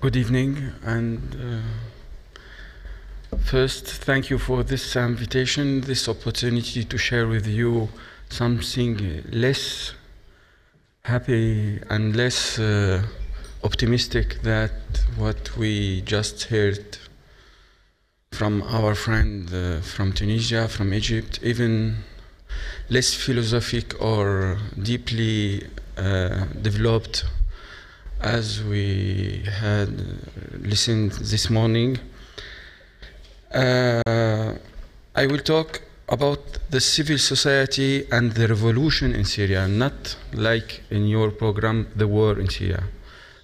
Good evening, and uh, first, thank you for this invitation, this opportunity to share with you something less happy and less uh, optimistic than what we just heard from our friend uh, from Tunisia, from Egypt, even less philosophic or deeply uh, developed as we had listened this morning. Uh, I will talk about the civil society and the revolution in Syria, not like in your program, the war in Syria.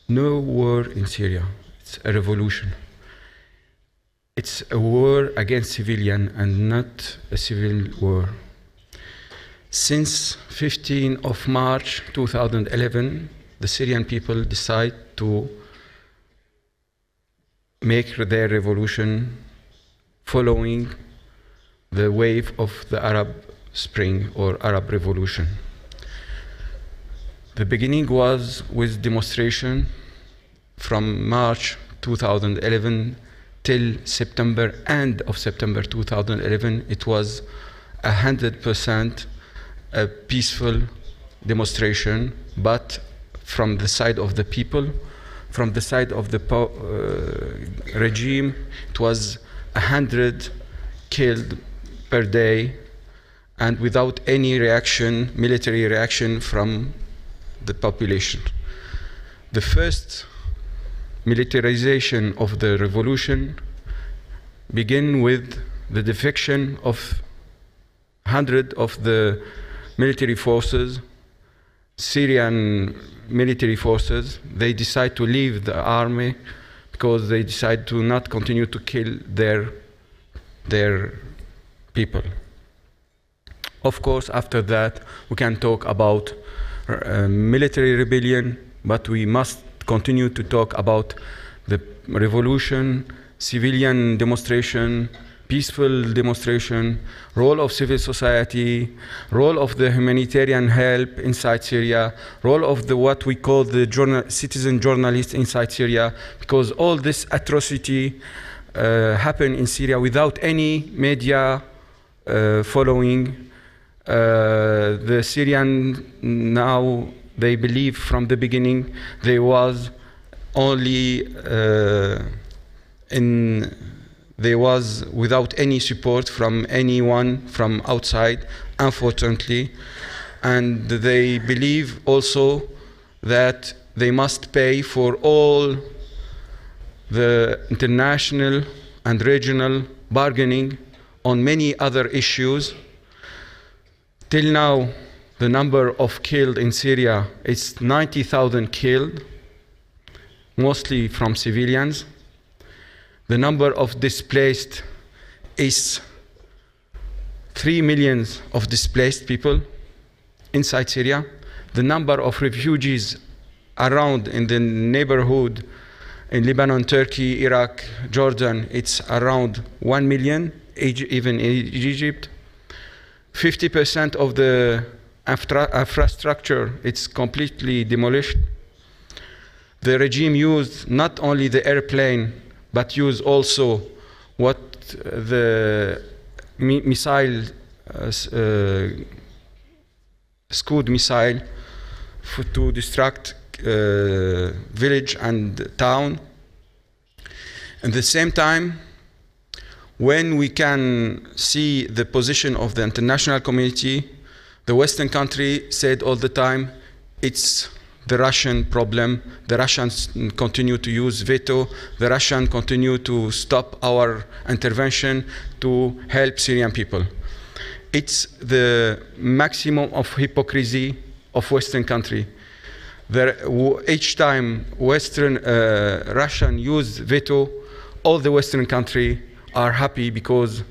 No war in Syria, it's a revolution. It's a war against civilian and not a civil war. Since 15 of March 2011, the Syrian people decide to make their revolution following the wave of the Arab Spring or Arab Revolution. The beginning was with demonstration from March 2011 till September, end of September 2011. It was a hundred percent a peaceful demonstration, but from the side of the people, from the side of the uh, regime, it was a hundred killed per day, and without any reaction, military reaction from the population. The first militarization of the revolution began with the defection of hundred of the military forces, Syrian military forces. They decide to leave the army because they decide to not continue to kill their their people. Of course, after that, we can talk about uh, military rebellion, but we must continue to talk about the revolution, civilian demonstration, peaceful demonstration, role of civil society, role of the humanitarian help inside Syria, role of the what we call the journal, citizen journalists inside Syria, because all this atrocity uh, happened in Syria without any media uh, following. Uh, the Syrian now they believe from the beginning there was only uh, in there was without any support from anyone from outside unfortunately and they believe also that they must pay for all the international and regional bargaining on many other issues till now the number of killed in Syria is 90,000 killed, mostly from civilians. The number of displaced is 3 millions of displaced people inside Syria. The number of refugees around in the neighborhood in Lebanon, Turkey, Iraq, Jordan, it's around 1 million, even in Egypt. 50% of the infrastructure it's completely demolished. The regime used not only the airplane but use also what the mi- missile uh, uh, Scud missile to distract uh, village and town. At the same time, when we can see the position of the international community, the Western country said all the time, it's the Russian problem. The Russians continue to use veto. The Russians continue to stop our intervention to help Syrian people. It's the maximum of hypocrisy of Western country. There, each time Western uh, Russian use veto, all the Western country are happy because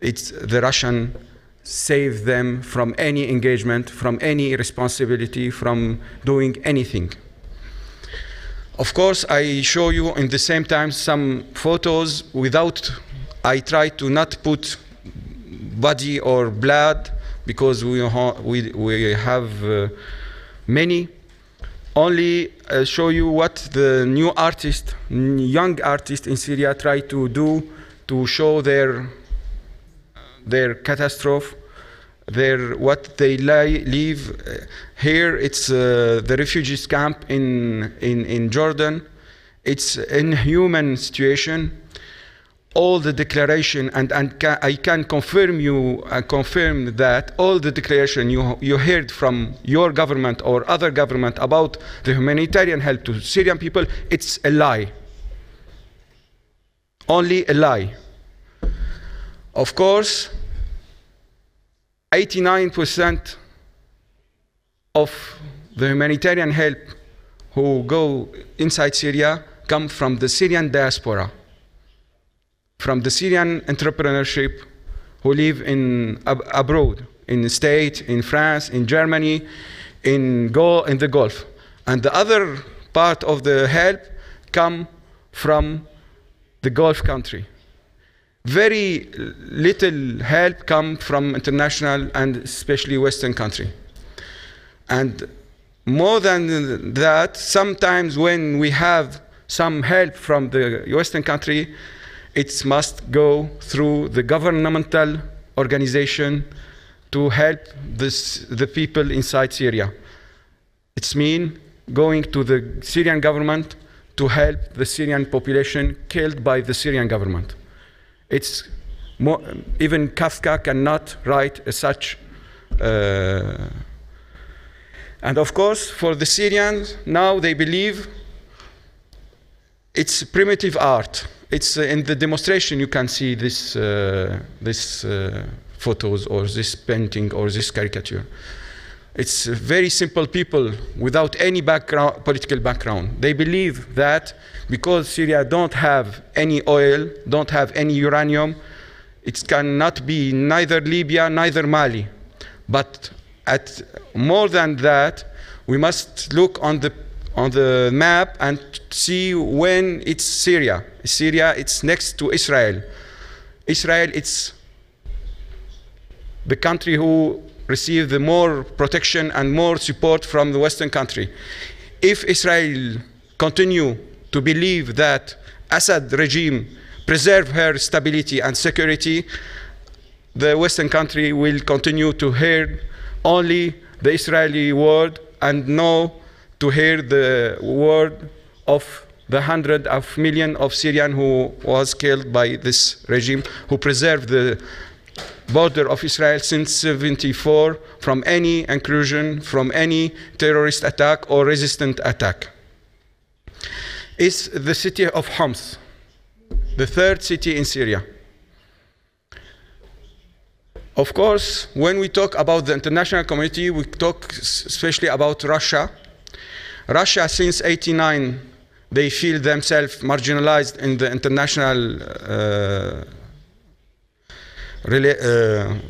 it's the Russian save them from any engagement, from any responsibility, from doing anything. Of course, I show you in the same time some photos without, I try to not put body or blood because we, ha- we, we have uh, many. only uh, show you what the new artist, young artists in Syria try to do to show their their catastrophe, their what they live. Uh, Here, it's uh, the refugees camp in, in in Jordan. It's an inhuman situation. All the declaration, and, and ca- I can confirm you, uh, confirm that all the declaration you, you heard from your government or other government about the humanitarian help to Syrian people, it's a lie. Only a lie. Of course, 89% of the humanitarian help who go inside Syria come from the Syrian diaspora, from the Syrian entrepreneurship who live in ab- abroad, in the state, in France, in Germany, in go in the Gulf, and the other part of the help come from the Gulf country very little help come from international and especially western country. And more than that sometimes when we have some help from the western country it must go through the governmental organization to help this, the people inside syria. It's mean going to the syrian government to help the syrian population killed by the syrian government it's more, even Kafka cannot write such. Uh, and of course, for the Syrians, now they believe it's primitive art. It's uh, in the demonstration you can see this, uh, this uh, photos or this painting or this caricature. It's very simple people without any background, political background. They believe that because Syria don't have any oil, don't have any uranium, it cannot be neither Libya, neither Mali. But at more than that, we must look on the on the map and see when it's Syria. Syria, it's next to Israel. Israel, it's the country who receive the more protection and more support from the Western country. If Israel continue to believe that Assad regime preserve her stability and security, the Western country will continue to hear only the Israeli word and no to hear the word of the hundred of million of Syrian who was killed by this regime who preserved the border of Israel since 74 from any incursion, from any terrorist attack or resistant attack. Is the city of Homs, the third city in Syria. Of course, when we talk about the international community, we talk especially about Russia. Russia, since 89, they feel themselves marginalized in the international uh,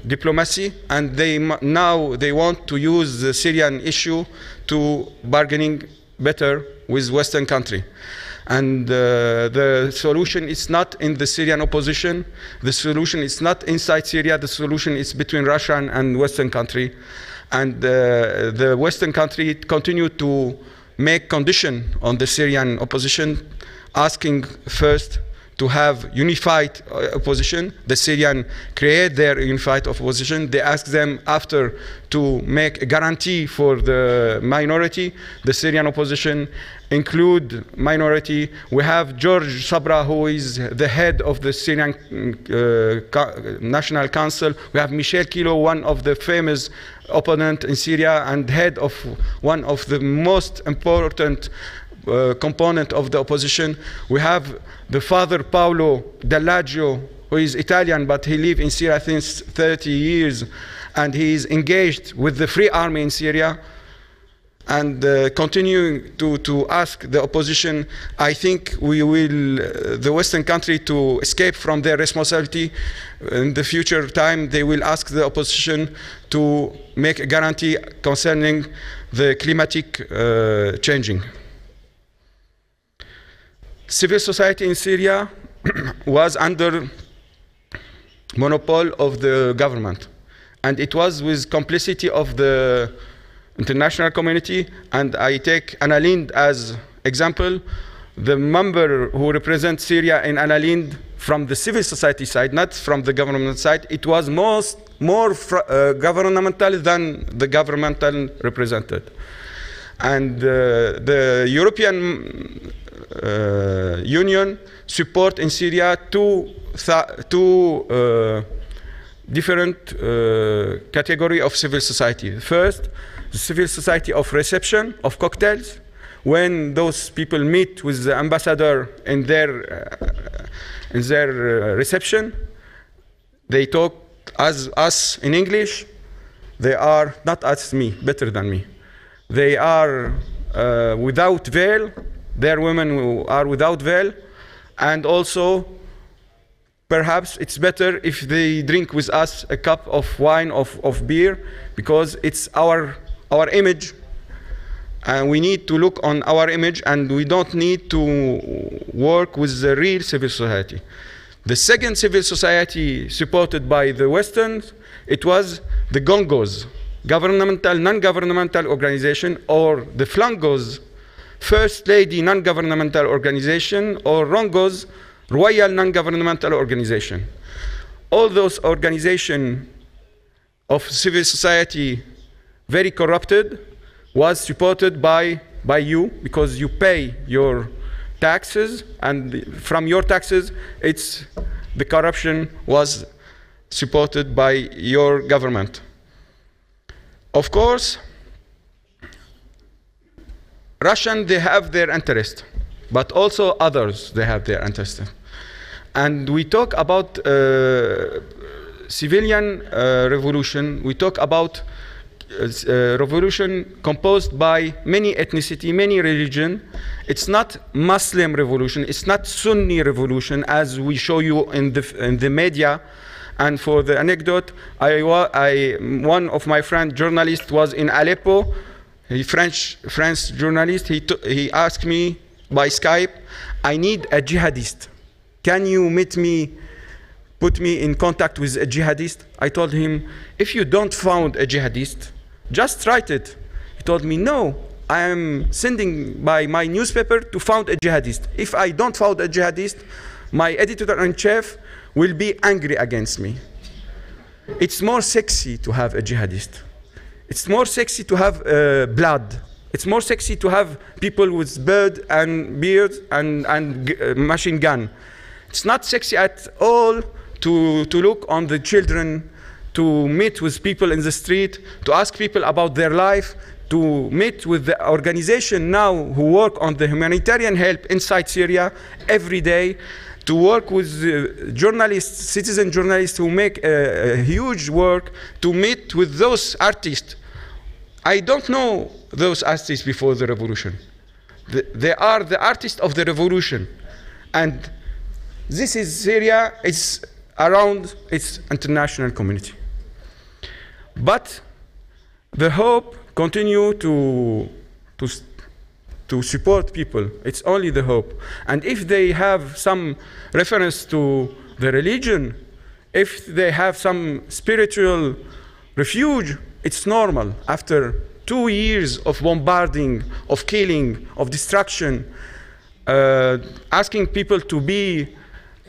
diplomacy, and they now they want to use the Syrian issue to bargaining better with Western country. And uh, the solution is not in the Syrian opposition. The solution is not inside Syria. The solution is between Russia and- and Western country. And uh, the Western country continue to make condition on the Syrian opposition, asking first to have unified uh, opposition. The Syrian create their unified opposition. They ask them after to make a guarantee for the minority. The Syrian opposition include minority. We have George Sabra, who is the head of the Syrian uh, National Council. We have Michel Kilo, one of the famous opponent in Syria and head of one of the most important uh, component of the opposition. We have the father Paolo Dall'Oglio, who is Italian, but he lived in Syria since 30 years, and he is engaged with the Free Army in Syria. And uh, continuing to, to ask the opposition, I think we will, uh, the Western country to escape from their responsibility. In the future time, they will ask the opposition to make a guarantee concerning the climatic uh, changing civil society in Syria was under monopoly of the government, and it was with complicity of the international community, and I take Anna Lindh as example. The member who represents Syria in Anna Lindh from the civil society side, not from the government side, it was most more uh, governmental than the governmental represented. And uh, the European uh, Union support in Syria two, two uh, different uh, category of civil society. First, the civil society of reception of cocktails, when those people meet with the ambassador in their uh, in their uh, reception, they talk as us in English. They are not as me, better than me. They are uh, without veil. They're women who are without veil, and also perhaps it's better if they drink with us a cup of wine of, of beer because it's our our image and we need to look on our image and we don't need to work with the real civil society. The second civil society supported by the westerns it was the gongos governmental non-governmental organization or the flangos first lady non-governmental organization or rongos royal non-governmental organization. All those organizations of civil society very corrupted was supported by by you because you pay your taxes and from your taxes it's the corruption was supported by your government. Of course russian they have their interest but also others they have their interest and we talk about uh, civilian uh, revolution we talk about uh, revolution composed by many ethnicity, many religion. It's not Muslim revolution. It's not Sunni revolution as we show you in the in the media. And for the anecdote, I, I one of my friend journalist was in Aleppo. He French French journalist. He he asked me by Skype, I need a jihadist. Can you meet me? Put me in contact with a jihadist. I told him, if you don't found a jihadist, just write it. He told me, no, I am sending by my newspaper to found a jihadist. If I don't found a jihadist, my editor-in-chief will be angry against me. It's more sexy to have a jihadist. It's more sexy to have uh, blood. It's more sexy to have people with beard and beard and, and uh, machine gun. It's not sexy at all to, to look on the children to meet with people in the street, to ask people about their life, to meet with the organization now who work on the humanitarian help inside Syria every day, to work with uh, journalists, citizen journalists who make a huge work, to meet with those artists. I don't know those artists before the revolution. The- they are the artists of the revolution. And this is Syria, it's around its international community. But the hope continue to, to, to support people. It's only the hope. And if they have some reference to the religion, if they have some spiritual refuge, it's normal. After two years of bombarding, of killing, of destruction, uh, asking people to be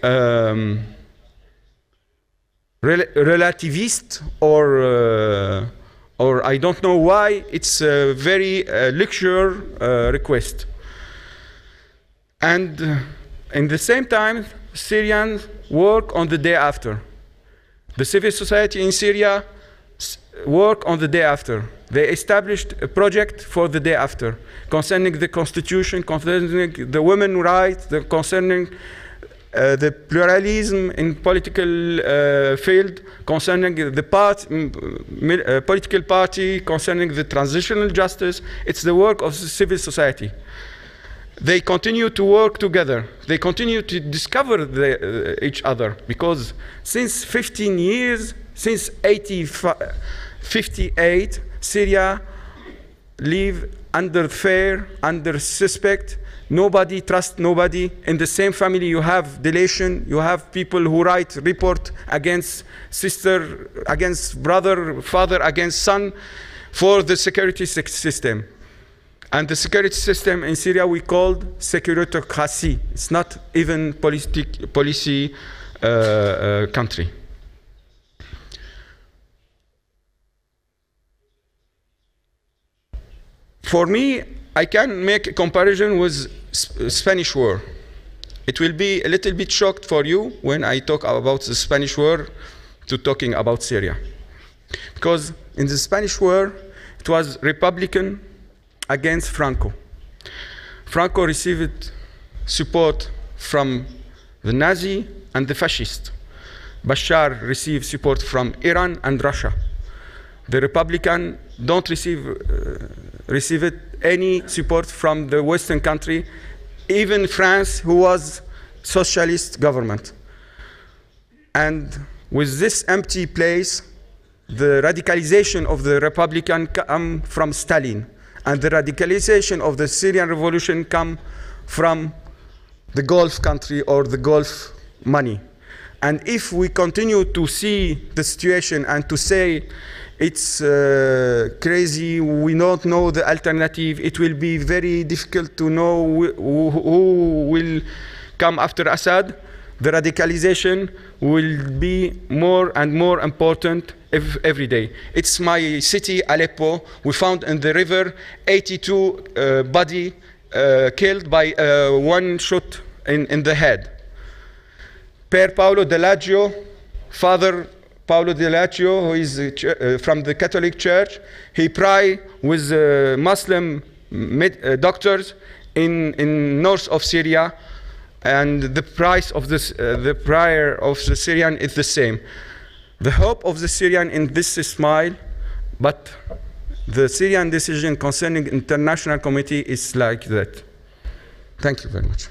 um, rel- relativist or uh, or I don't know why it's a very uh, lecture uh, request. And uh, in the same time, Syrians work on the day after. The civil society in Syria work on the day after. They established a project for the day after concerning the constitution, concerning the women rights, the, concerning uh, the pluralism in political uh, field, concerning the part, uh, political party, concerning the transitional justice. It's the work of the civil society they continue to work together. They continue to discover the, uh, each other because since 15 years, since 80, 58, Syria live under fear, under suspect. Nobody trusts nobody. In the same family, you have deletion. You have people who write report against sister, against brother, father, against son. for the security system. And the security system in Syria we called securitocracy. It's not even politic, policy uh, uh, country. For me, I can make a comparison with S- Spanish War. It will be a little bit shocked for you when I talk about the Spanish War to talking about Syria. Because in the Spanish War, it was Republican against Franco. Franco received support from the Nazi and the fascist. Bashar received support from Iran and Russia. The Republican don't receive uh, receive it any support from the Western country, even France, who was socialist government. And with this empty place, the radicalization of the Republican come from Stalin, and the radicalization of the Syrian revolution come from the Gulf country or the Gulf money. And if we continue to see the situation and to say it's uh, crazy, we don't know the alternative, it will be very difficult to know wh- who, who will come after Assad. The radicalization will be more and more important ev- every day. It's my city, Aleppo. We found in the river 82 uh, body uh, killed by uh, one shot in, in the head. Per Paolo Father Paolo Dall'Oglio, who is uh, uh, from the Catholic Church, he pray with uh, Muslim uh, doctors in, in north of Syria, and the price of this, uh, the prayer of the Syrian is the same. The hope of the Syrian in this smile, but the Syrian decision concerning international committee is like that. Thank you very much.